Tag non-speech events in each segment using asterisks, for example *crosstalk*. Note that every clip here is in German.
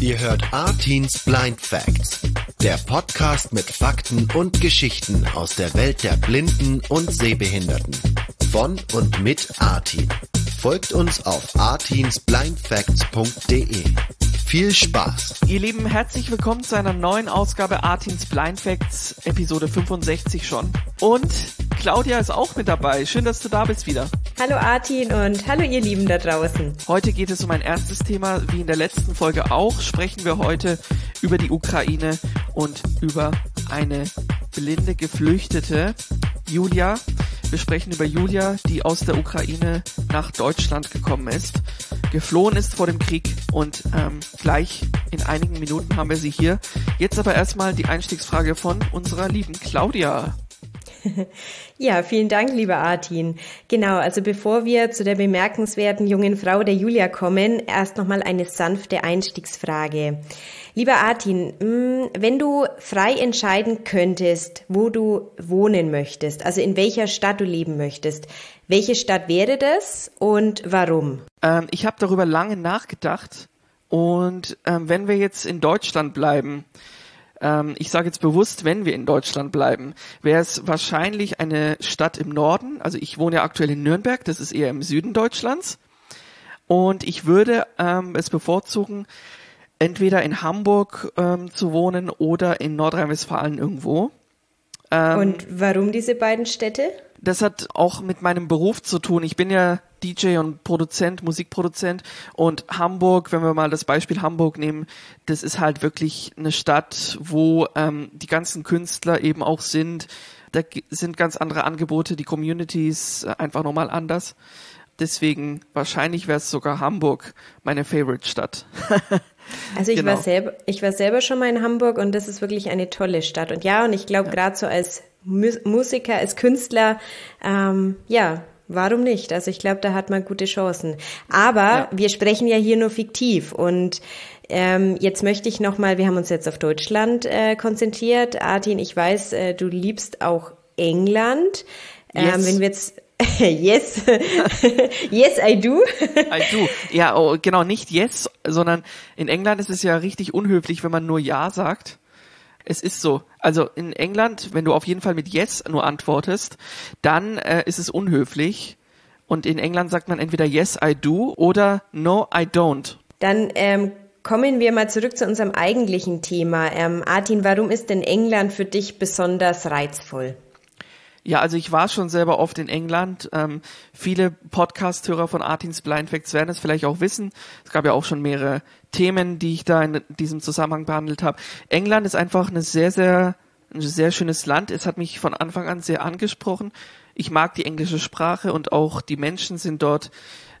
Ihr hört Artins Blind Facts, der Podcast mit Fakten und Geschichten aus der Welt der Blinden und Sehbehinderten. Von und mit Artin. Folgt uns auf artinsblindfacts.de. Viel Spaß! Ihr Lieben, herzlich willkommen zu einer neuen Ausgabe Artins Blind Facts, Episode 65 schon. Und Claudia ist auch mit dabei. Schön, dass du da bist wieder. Hallo Artin und hallo ihr Lieben da draußen. Heute geht es um ein ernstes Thema. Wie in der letzten Folge auch, sprechen wir heute über die Ukraine und über eine blinde Geflüchtete, Julia. Wir sprechen über Julia, die aus der Ukraine nach Deutschland gekommen ist, geflohen ist vor dem Krieg und ähm, gleich in einigen Minuten haben wir sie hier. Jetzt aber erstmal die Einstiegsfrage von unserer lieben Claudia. *laughs* Ja, vielen Dank, lieber Artin. Genau, also bevor wir zu der bemerkenswerten jungen Frau der Julia kommen, erst nochmal eine sanfte Einstiegsfrage. Lieber Artin, mm, wenn du frei entscheiden könntest, wo du wohnen möchtest, also in welcher Stadt du leben möchtest, welche Stadt wäre das und warum? Ähm, ich habe darüber lange nachgedacht und ähm, wenn wir jetzt in Deutschland bleiben, ähm, ich sage jetzt bewusst, wenn wir in Deutschland bleiben, wäre es wahrscheinlich eine Stadt im Norden. Also ich wohne ja aktuell in Nürnberg, das ist eher im Süden Deutschlands. Und ich würde ähm, es bevorzugen, entweder in Hamburg ähm, zu wohnen oder in Nordrhein-Westfalen irgendwo. Ähm, Und warum diese beiden Städte? Das hat auch mit meinem Beruf zu tun. Ich bin ja DJ und Produzent, Musikproduzent und Hamburg, wenn wir mal das Beispiel Hamburg nehmen, das ist halt wirklich eine Stadt, wo ähm, die ganzen Künstler eben auch sind. Da sind ganz andere Angebote, die Communities äh, einfach nochmal anders. Deswegen wahrscheinlich wäre es sogar Hamburg meine Favorite Stadt. *laughs* Also ich genau. war selber, ich war selber schon mal in Hamburg und das ist wirklich eine tolle Stadt. Und ja, und ich glaube ja. gerade so als Musiker, als Künstler, ähm, ja, warum nicht? Also ich glaube, da hat man gute Chancen. Aber ja. wir sprechen ja hier nur fiktiv und ähm, jetzt möchte ich nochmal, wir haben uns jetzt auf Deutschland äh, konzentriert. Artin, ich weiß, äh, du liebst auch England. Ähm, yes. Wenn wir jetzt *laughs* yes. *laughs* yes, I do. I do. Ja, oh, genau, nicht yes, sondern in England ist es ja richtig unhöflich, wenn man nur ja sagt. Es ist so. Also in England, wenn du auf jeden Fall mit yes nur antwortest, dann äh, ist es unhöflich. Und in England sagt man entweder yes, I do oder no, I don't. Dann ähm, kommen wir mal zurück zu unserem eigentlichen Thema. Ähm, Artin, warum ist denn England für dich besonders reizvoll? Ja, also ich war schon selber oft in England. Ähm, viele Podcast-Hörer von Artins Blind Facts werden es vielleicht auch wissen. Es gab ja auch schon mehrere Themen, die ich da in diesem Zusammenhang behandelt habe. England ist einfach eine sehr, sehr, ein sehr schönes Land. Es hat mich von Anfang an sehr angesprochen. Ich mag die englische Sprache und auch die Menschen sind dort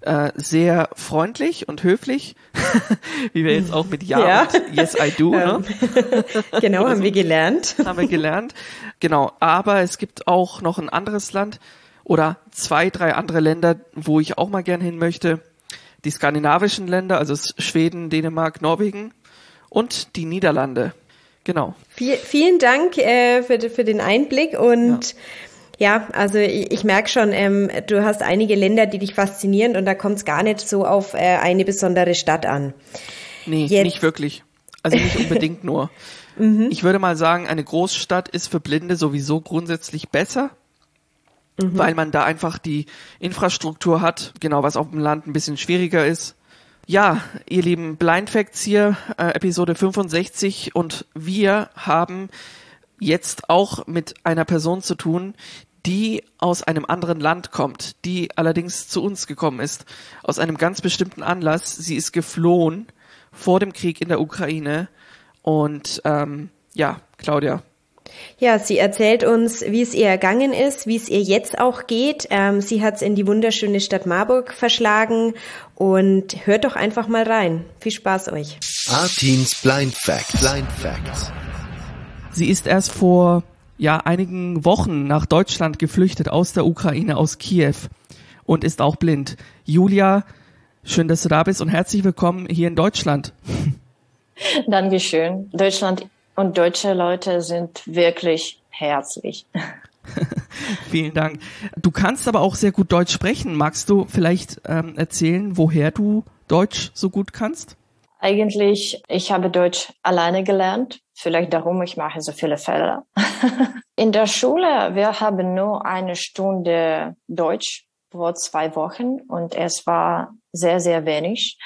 äh, sehr freundlich und höflich, *laughs* wie wir jetzt auch mit Ja, ja. und Yes I Do. Ne? *laughs* genau, haben wir gelernt. *laughs* haben wir gelernt. Genau, aber es gibt auch noch ein anderes Land oder zwei, drei andere Länder, wo ich auch mal gern hin möchte. Die skandinavischen Länder, also Schweden, Dänemark, Norwegen und die Niederlande. Genau. Viel, vielen Dank äh, für, für den Einblick und ja. Ja, also ich, ich merke schon, ähm, du hast einige Länder, die dich faszinieren und da kommt es gar nicht so auf äh, eine besondere Stadt an. Nee, Jetzt. nicht wirklich. Also nicht unbedingt nur. *laughs* Mhm. Ich würde mal sagen, eine Großstadt ist für Blinde sowieso grundsätzlich besser, mhm. weil man da einfach die Infrastruktur hat, genau was auf dem Land ein bisschen schwieriger ist. Ja, ihr lieben Blind Facts hier, äh, Episode 65 und wir haben jetzt auch mit einer Person zu tun, die aus einem anderen Land kommt, die allerdings zu uns gekommen ist, aus einem ganz bestimmten Anlass. Sie ist geflohen vor dem Krieg in der Ukraine. Und ähm, ja, Claudia. Ja, sie erzählt uns, wie es ihr ergangen ist, wie es ihr jetzt auch geht. Ähm, sie hat es in die wunderschöne Stadt Marburg verschlagen und hört doch einfach mal rein. Viel Spaß euch. Artins Blind Fact. Blind Fact. Sie ist erst vor ja einigen Wochen nach Deutschland geflüchtet aus der Ukraine, aus Kiew und ist auch blind. Julia, schön, dass du da bist und herzlich willkommen hier in Deutschland. *laughs* Dankeschön. Deutschland und deutsche Leute sind wirklich herzlich. *laughs* Vielen Dank. Du kannst aber auch sehr gut Deutsch sprechen. Magst du vielleicht ähm, erzählen, woher du Deutsch so gut kannst? Eigentlich, ich habe Deutsch alleine gelernt. Vielleicht darum, ich mache so viele Fehler. *laughs* In der Schule, wir haben nur eine Stunde Deutsch pro zwei Wochen und es war sehr, sehr wenig.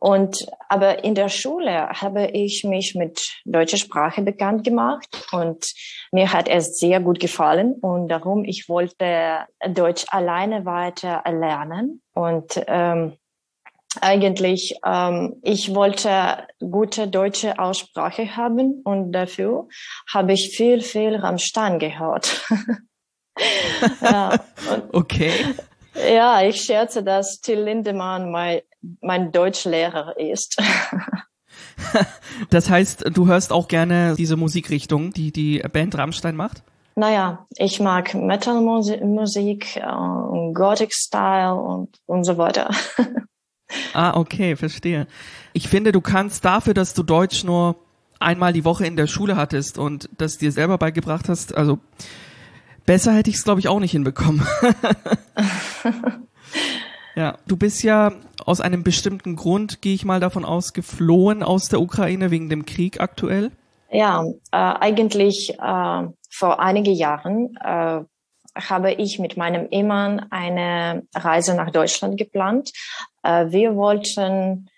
Und, aber in der Schule habe ich mich mit deutscher Sprache bekannt gemacht und mir hat es sehr gut gefallen und darum ich wollte Deutsch alleine weiter lernen und ähm, eigentlich, ähm, ich wollte gute deutsche Aussprache haben und dafür habe ich viel, viel Rammstein gehört. *laughs* ja, okay. Ja, ich scherze, dass Till Lindemann mein, mein Deutschlehrer ist. *laughs* das heißt, du hörst auch gerne diese Musikrichtung, die die Band Rammstein macht? Naja, ich mag Metal-Musik, äh, Gothic-Style und, und so weiter. *laughs* Ah, okay, verstehe. Ich finde, du kannst dafür, dass du Deutsch nur einmal die Woche in der Schule hattest und das dir selber beigebracht hast, also besser hätte ich es, glaube ich, auch nicht hinbekommen. *laughs* ja, du bist ja aus einem bestimmten Grund, gehe ich mal davon aus, geflohen aus der Ukraine wegen dem Krieg aktuell. Ja, äh, eigentlich äh, vor einigen Jahren äh, habe ich mit meinem Ehemann eine Reise nach Deutschland geplant. Äh, wir wollten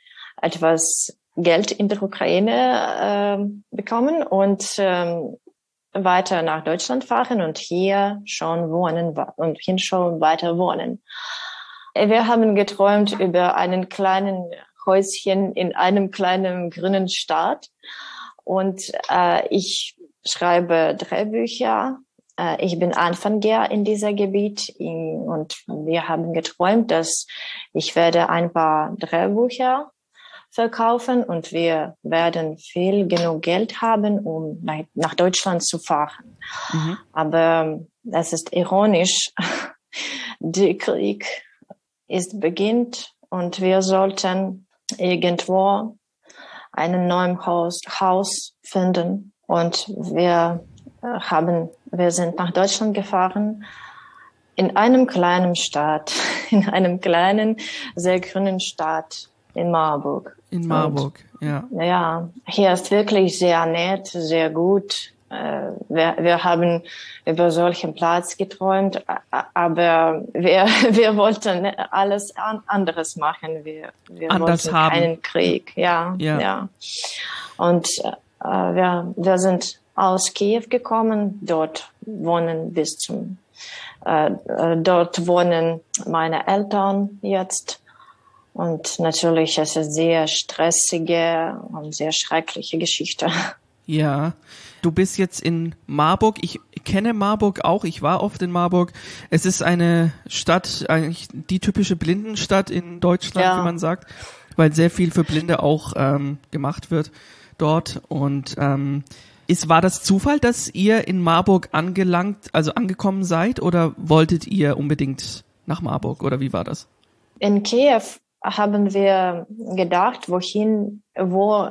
etwas Geld in der Ukraine äh, bekommen und ähm, weiter nach Deutschland fahren und hier schon wohnen und hier schon weiter wohnen. Wir haben geträumt über einen kleinen Häuschen in einem kleinen grünen Staat und äh, ich schreibe Drehbücher ich bin Anfänger in dieser Gebiet und wir haben geträumt, dass ich werde ein paar Drehbücher verkaufen und wir werden viel genug Geld haben, um nach Deutschland zu fahren. Mhm. Aber es ist ironisch, *laughs* der Krieg ist beginnt und wir sollten irgendwo einen neuen Haus, Haus finden und wir haben, wir sind nach Deutschland gefahren, in einem kleinen Stadt, *laughs* in einem kleinen, sehr grünen Stadt in Marburg. In Marburg, Und, ja. Ja, hier ist wirklich sehr nett, sehr gut. Äh, wir, wir haben über solchen Platz geträumt, aber wir, *laughs* wir wollten alles anderes machen. Wir, wir Anders wollten haben. keinen Krieg, ja, ja. ja. Und äh, wir, wir sind aus Kiew gekommen. Dort wohnen bis zum, äh, äh, dort wohnen meine Eltern jetzt. Und natürlich es ist es sehr stressige und sehr schreckliche Geschichte. Ja, du bist jetzt in Marburg. Ich kenne Marburg auch. Ich war oft in Marburg. Es ist eine Stadt, eigentlich die typische Blindenstadt in Deutschland, ja. wie man sagt, weil sehr viel für Blinde auch ähm, gemacht wird dort. Und ähm, ist, war das Zufall, dass ihr in Marburg angelangt, also angekommen seid oder wolltet ihr unbedingt nach Marburg oder wie war das? In Kiew haben wir gedacht, wohin, wo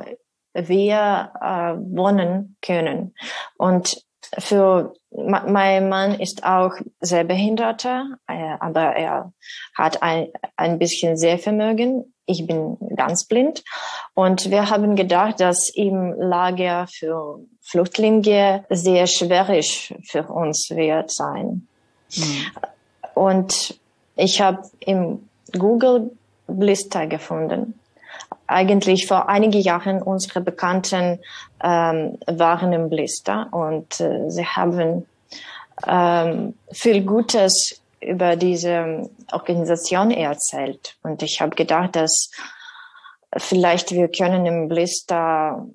wir äh, wohnen können. Und für mein Mann ist auch sehr behinderter, äh, aber er hat ein, ein bisschen Sehvermögen ich bin ganz blind. Und wir haben gedacht, dass im Lager für Flüchtlinge sehr schwierig für uns wird sein. Mhm. Und ich habe im Google Blister gefunden. Eigentlich vor einigen Jahren unsere Bekannten ähm, waren im Blister und äh, sie haben ähm, viel Gutes über diese Organisation erzählt. Und ich habe gedacht, dass vielleicht wir können im Blister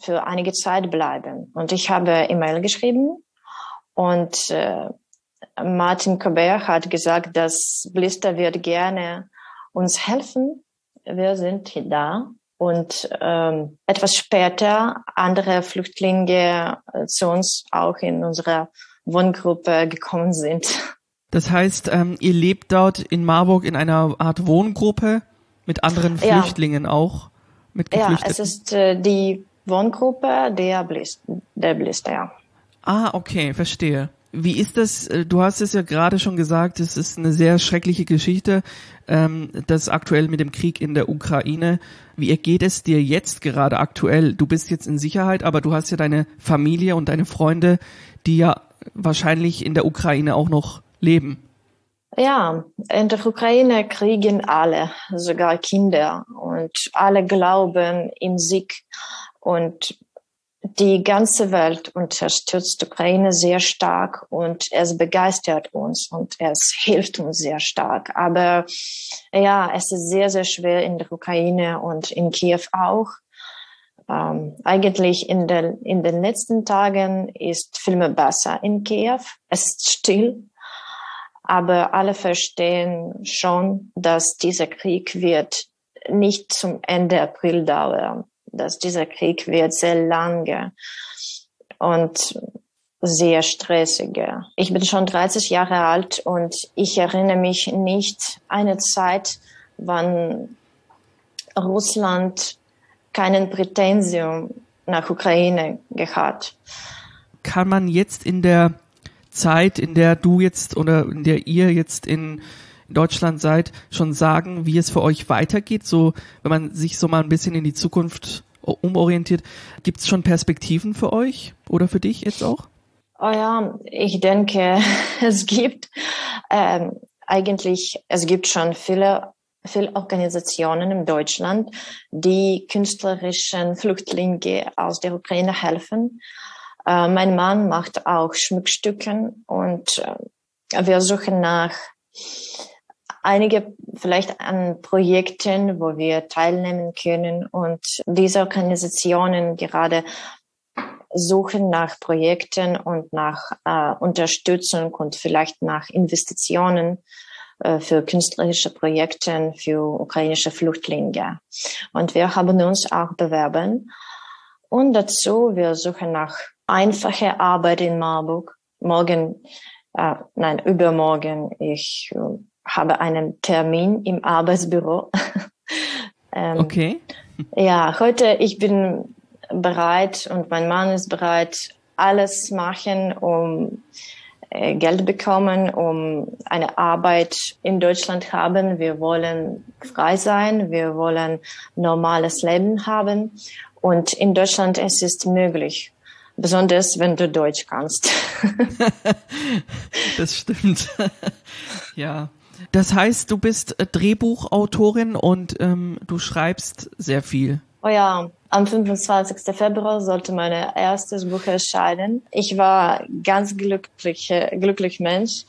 für einige Zeit bleiben. Und ich habe E-Mail geschrieben und äh, Martin Colbert hat gesagt, dass Blister wird gerne uns helfen. Wir sind da. Und ähm, etwas später andere Flüchtlinge äh, zu uns auch in unserer Wohngruppe gekommen sind. Das heißt, ähm, ihr lebt dort in Marburg in einer Art Wohngruppe mit anderen Flüchtlingen ja. auch? Mit ja, es ist äh, die Wohngruppe der Blist, der Blister, ja. Ah, okay, verstehe. Wie ist das? Äh, du hast es ja gerade schon gesagt, es ist eine sehr schreckliche Geschichte, ähm, das aktuell mit dem Krieg in der Ukraine. wie geht es dir jetzt gerade aktuell? Du bist jetzt in Sicherheit, aber du hast ja deine Familie und deine Freunde, die ja wahrscheinlich in der Ukraine auch noch leben. Ja, in der Ukraine kriegen alle, sogar Kinder, und alle glauben im Sieg. Und die ganze Welt unterstützt Ukraine sehr stark und es begeistert uns und es hilft uns sehr stark. Aber ja, es ist sehr, sehr schwer in der Ukraine und in Kiew auch. Ähm, eigentlich in, der, in den letzten Tagen ist viel mehr besser in Kiew. Es ist still, aber alle verstehen schon, dass dieser Krieg wird nicht zum Ende April dauern dass dieser Krieg wird sehr lange und sehr stressiger. Ich bin schon 30 Jahre alt und ich erinnere mich nicht eine Zeit, wann Russland keinen Prätensium nach Ukraine gehabt. Kann man jetzt in der Zeit, in der du jetzt oder in der ihr jetzt in Deutschland seid, schon sagen, wie es für euch weitergeht? So, wenn man sich so mal ein bisschen in die Zukunft umorientiert, gibt es schon Perspektiven für euch oder für dich jetzt auch? Oh ja, ich denke, *laughs* es gibt ähm, eigentlich, es gibt schon viele viele Organisationen in Deutschland, die künstlerischen Flüchtlingen aus der Ukraine helfen. Äh, mein Mann macht auch Schmuckstücken und äh, wir suchen nach einige vielleicht an Projekten, wo wir teilnehmen können und diese Organisationen gerade suchen nach Projekten und nach äh, Unterstützung und vielleicht nach Investitionen äh, für künstlerische Projekte für ukrainische Flüchtlinge. Und wir haben uns auch bewerben. Und dazu, wir suchen nach einfacher Arbeit in Marburg. Morgen, äh, nein, übermorgen, ich äh, habe einen Termin im Arbeitsbüro. *laughs* ähm, okay. Ja, heute ich bin bereit und mein Mann ist bereit, alles machen, um äh, Geld bekommen, um eine Arbeit in Deutschland haben. Wir wollen frei sein, wir wollen normales Leben haben und in Deutschland es ist möglich. Besonders wenn du Deutsch kannst. *laughs* das stimmt. *laughs* ja. Das heißt, du bist äh, Drehbuchautorin und ähm, du schreibst sehr viel. Oh ja, am 25. Februar sollte mein erstes Buch erscheinen. Ich war ganz glücklich, glücklich Mensch.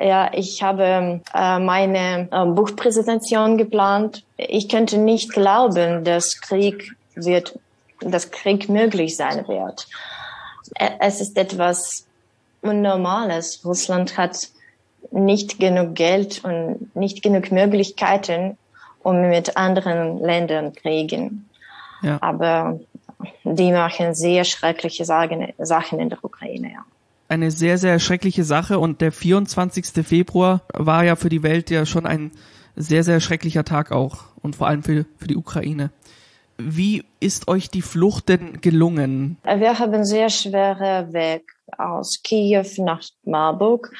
Ja, ich habe äh, meine äh, Buchpräsentation geplant. Ich könnte nicht glauben, dass Krieg wird, dass Krieg möglich sein wird. Es ist etwas Unnormales. Russland hat nicht genug Geld und nicht genug Möglichkeiten, um mit anderen Ländern kriegen. Ja. Aber die machen sehr schreckliche Sachen in der Ukraine. Ja. Eine sehr, sehr schreckliche Sache und der 24. Februar war ja für die Welt ja schon ein sehr, sehr schrecklicher Tag auch und vor allem für, für die Ukraine. Wie ist euch die Flucht denn gelungen? Wir haben sehr schwere Weg aus Kiew nach Marburg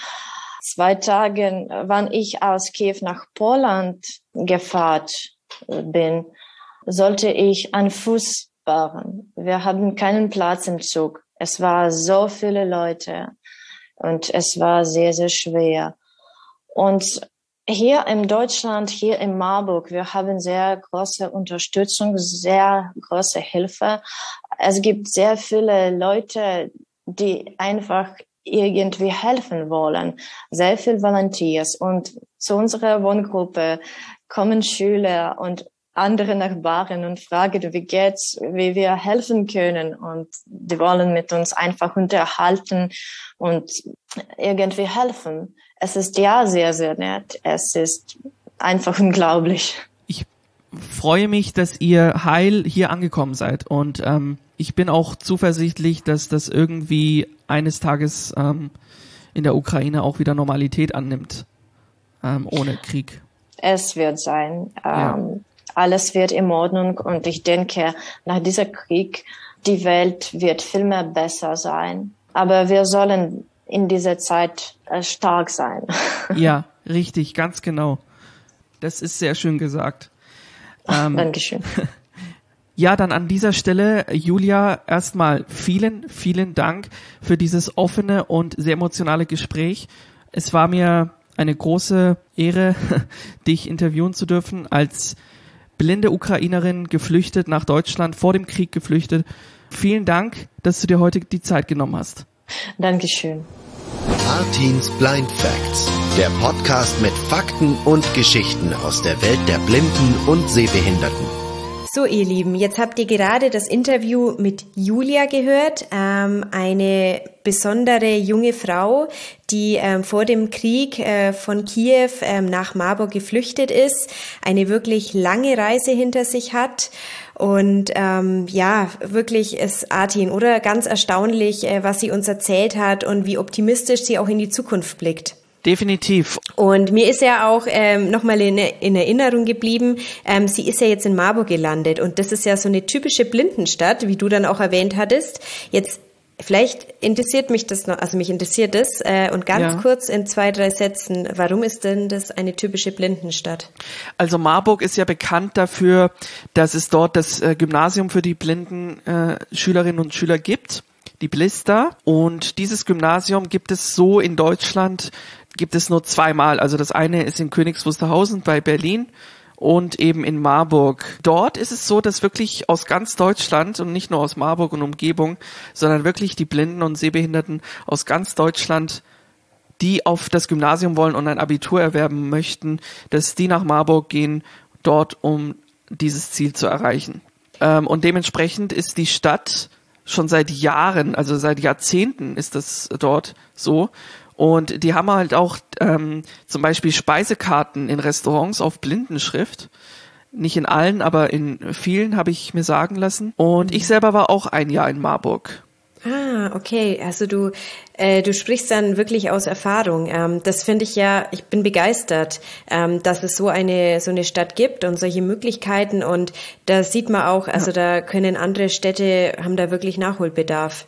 zwei Tagen, wann ich aus Kiew nach Poland gefahren bin, sollte ich an Fuß fahren. Wir hatten keinen Platz im Zug. Es war so viele Leute und es war sehr, sehr schwer. Und hier in Deutschland, hier in Marburg, wir haben sehr große Unterstützung, sehr große Hilfe. Es gibt sehr viele Leute, die einfach irgendwie helfen wollen. Sehr viel Volunteers und zu unserer Wohngruppe kommen Schüler und andere Nachbarn und fragen, wie geht's, wie wir helfen können und die wollen mit uns einfach unterhalten und irgendwie helfen. Es ist ja sehr, sehr nett. Es ist einfach unglaublich. Ich freue mich, dass ihr heil hier angekommen seid und ähm, ich bin auch zuversichtlich, dass das irgendwie eines Tages ähm, in der Ukraine auch wieder Normalität annimmt, ähm, ohne Krieg. Es wird sein. Ja. Ähm, alles wird in Ordnung und ich denke, nach dieser Krieg, die Welt wird viel mehr besser sein. Aber wir sollen in dieser Zeit äh, stark sein. Ja, *laughs* richtig, ganz genau. Das ist sehr schön gesagt. Ähm, Dankeschön. *laughs* Ja, dann an dieser Stelle, Julia, erstmal vielen, vielen Dank für dieses offene und sehr emotionale Gespräch. Es war mir eine große Ehre, *laughs* dich interviewen zu dürfen als blinde Ukrainerin, geflüchtet nach Deutschland, vor dem Krieg geflüchtet. Vielen Dank, dass du dir heute die Zeit genommen hast. Dankeschön. Martins Blind Facts, der Podcast mit Fakten und Geschichten aus der Welt der Blinden und Sehbehinderten. So, ihr Lieben, jetzt habt ihr gerade das Interview mit Julia gehört, ähm, eine besondere junge Frau, die ähm, vor dem Krieg äh, von Kiew ähm, nach Marburg geflüchtet ist, eine wirklich lange Reise hinter sich hat. Und ähm, ja, wirklich ist Artin, oder? Ganz erstaunlich, äh, was sie uns erzählt hat und wie optimistisch sie auch in die Zukunft blickt. Definitiv. Und mir ist ja auch ähm, nochmal in, in Erinnerung geblieben, ähm, sie ist ja jetzt in Marburg gelandet und das ist ja so eine typische Blindenstadt, wie du dann auch erwähnt hattest. Jetzt Vielleicht interessiert mich das noch, also mich interessiert das. Äh, und ganz ja. kurz in zwei, drei Sätzen, warum ist denn das eine typische Blindenstadt? Also Marburg ist ja bekannt dafür, dass es dort das äh, Gymnasium für die blinden äh, Schülerinnen und Schüler gibt, die Blister. Und dieses Gymnasium gibt es so in Deutschland gibt es nur zweimal. Also das eine ist in Königs Wusterhausen bei Berlin und eben in Marburg. Dort ist es so, dass wirklich aus ganz Deutschland und nicht nur aus Marburg und Umgebung, sondern wirklich die Blinden und Sehbehinderten aus ganz Deutschland, die auf das Gymnasium wollen und ein Abitur erwerben möchten, dass die nach Marburg gehen, dort um dieses Ziel zu erreichen. Ähm, und dementsprechend ist die Stadt schon seit Jahren, also seit Jahrzehnten ist das dort so. Und die haben halt auch ähm, zum Beispiel Speisekarten in Restaurants auf Blindenschrift. Nicht in allen, aber in vielen habe ich mir sagen lassen. Und ich selber war auch ein Jahr in Marburg. Ah, okay. Also du, äh, du sprichst dann wirklich aus Erfahrung. Ähm, das finde ich ja, ich bin begeistert, ähm, dass es so eine, so eine Stadt gibt und solche Möglichkeiten. Und da sieht man auch, also da können andere Städte, haben da wirklich Nachholbedarf.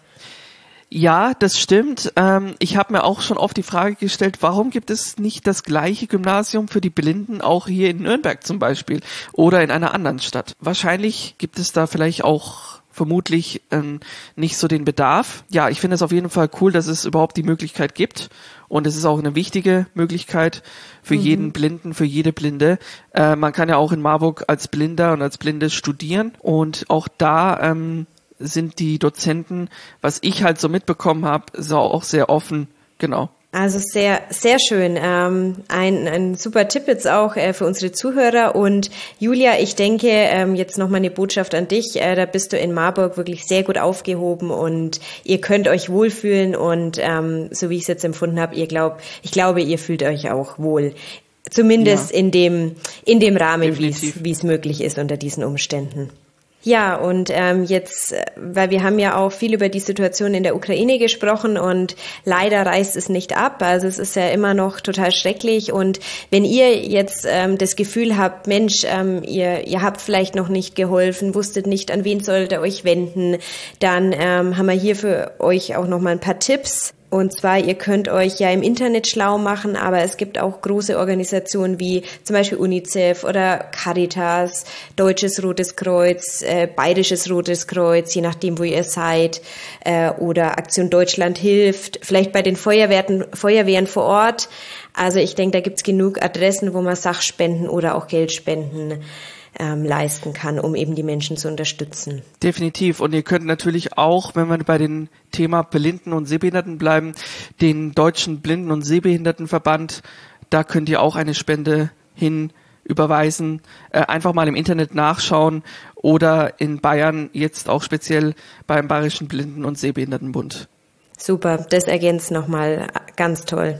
Ja, das stimmt. Ähm, ich habe mir auch schon oft die Frage gestellt, warum gibt es nicht das gleiche Gymnasium für die Blinden auch hier in Nürnberg zum Beispiel oder in einer anderen Stadt? Wahrscheinlich gibt es da vielleicht auch vermutlich ähm, nicht so den Bedarf. Ja, ich finde es auf jeden Fall cool, dass es überhaupt die Möglichkeit gibt. Und es ist auch eine wichtige Möglichkeit für mhm. jeden Blinden, für jede Blinde. Äh, man kann ja auch in Marburg als Blinder und als Blinde studieren. Und auch da ähm, sind die Dozenten, was ich halt so mitbekommen habe, so auch sehr offen, genau. Also sehr, sehr schön. Ähm, ein, ein super Tipp jetzt auch äh, für unsere Zuhörer. Und Julia, ich denke, ähm, jetzt noch mal eine Botschaft an dich. Äh, da bist du in Marburg wirklich sehr gut aufgehoben und ihr könnt euch wohlfühlen. Und ähm, so wie ich es jetzt empfunden habe, ihr glaubt, ich glaube, ihr fühlt euch auch wohl. Zumindest ja. in dem, in dem Rahmen, wie es möglich ist unter diesen Umständen. Ja, und ähm, jetzt, äh, weil wir haben ja auch viel über die Situation in der Ukraine gesprochen und leider reißt es nicht ab. Also es ist ja immer noch total schrecklich. Und wenn ihr jetzt ähm, das Gefühl habt, Mensch, ähm, ihr, ihr habt vielleicht noch nicht geholfen, wusstet nicht, an wen sollt ihr euch wenden, dann ähm, haben wir hier für euch auch noch mal ein paar Tipps. Und zwar, ihr könnt euch ja im Internet schlau machen, aber es gibt auch große Organisationen wie zum Beispiel UNICEF oder Caritas, Deutsches Rotes Kreuz, äh, Bayerisches Rotes Kreuz, je nachdem, wo ihr seid, äh, oder Aktion Deutschland hilft, vielleicht bei den Feuerwehren, Feuerwehren vor Ort. Also ich denke, da gibt's genug Adressen, wo man Sachspenden oder auch Geld spenden ähm, leisten kann, um eben die Menschen zu unterstützen. Definitiv. Und ihr könnt natürlich auch, wenn wir bei dem Thema Blinden und Sehbehinderten bleiben, den Deutschen Blinden- und Sehbehindertenverband, da könnt ihr auch eine Spende hin überweisen, äh, einfach mal im Internet nachschauen oder in Bayern jetzt auch speziell beim Bayerischen Blinden- und Sehbehindertenbund. Super, das ergänzt nochmal ganz toll.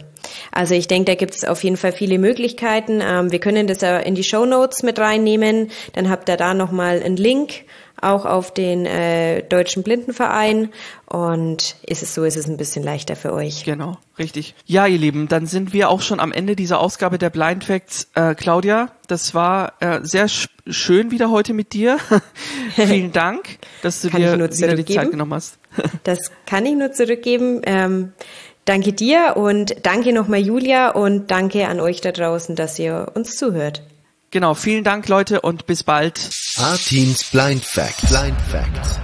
Also ich denke, da gibt es auf jeden Fall viele Möglichkeiten. Ähm, wir können das ja in die Show Notes mit reinnehmen. Dann habt ihr da nochmal einen Link auch auf den äh, Deutschen Blindenverein und ist es so, ist es ein bisschen leichter für euch. Genau, richtig. Ja, ihr Lieben, dann sind wir auch schon am Ende dieser Ausgabe der Blind Facts. Äh, Claudia, das war äh, sehr schön wieder heute mit dir. *laughs* Vielen *laughs* Dank, dass du dir wieder die Zeit genommen hast. *laughs* das kann ich nur zurückgeben. Ähm, Danke dir und danke nochmal Julia und danke an euch da draußen, dass ihr uns zuhört. Genau, vielen Dank Leute und bis bald. Artins Blind Facts. Blind Facts.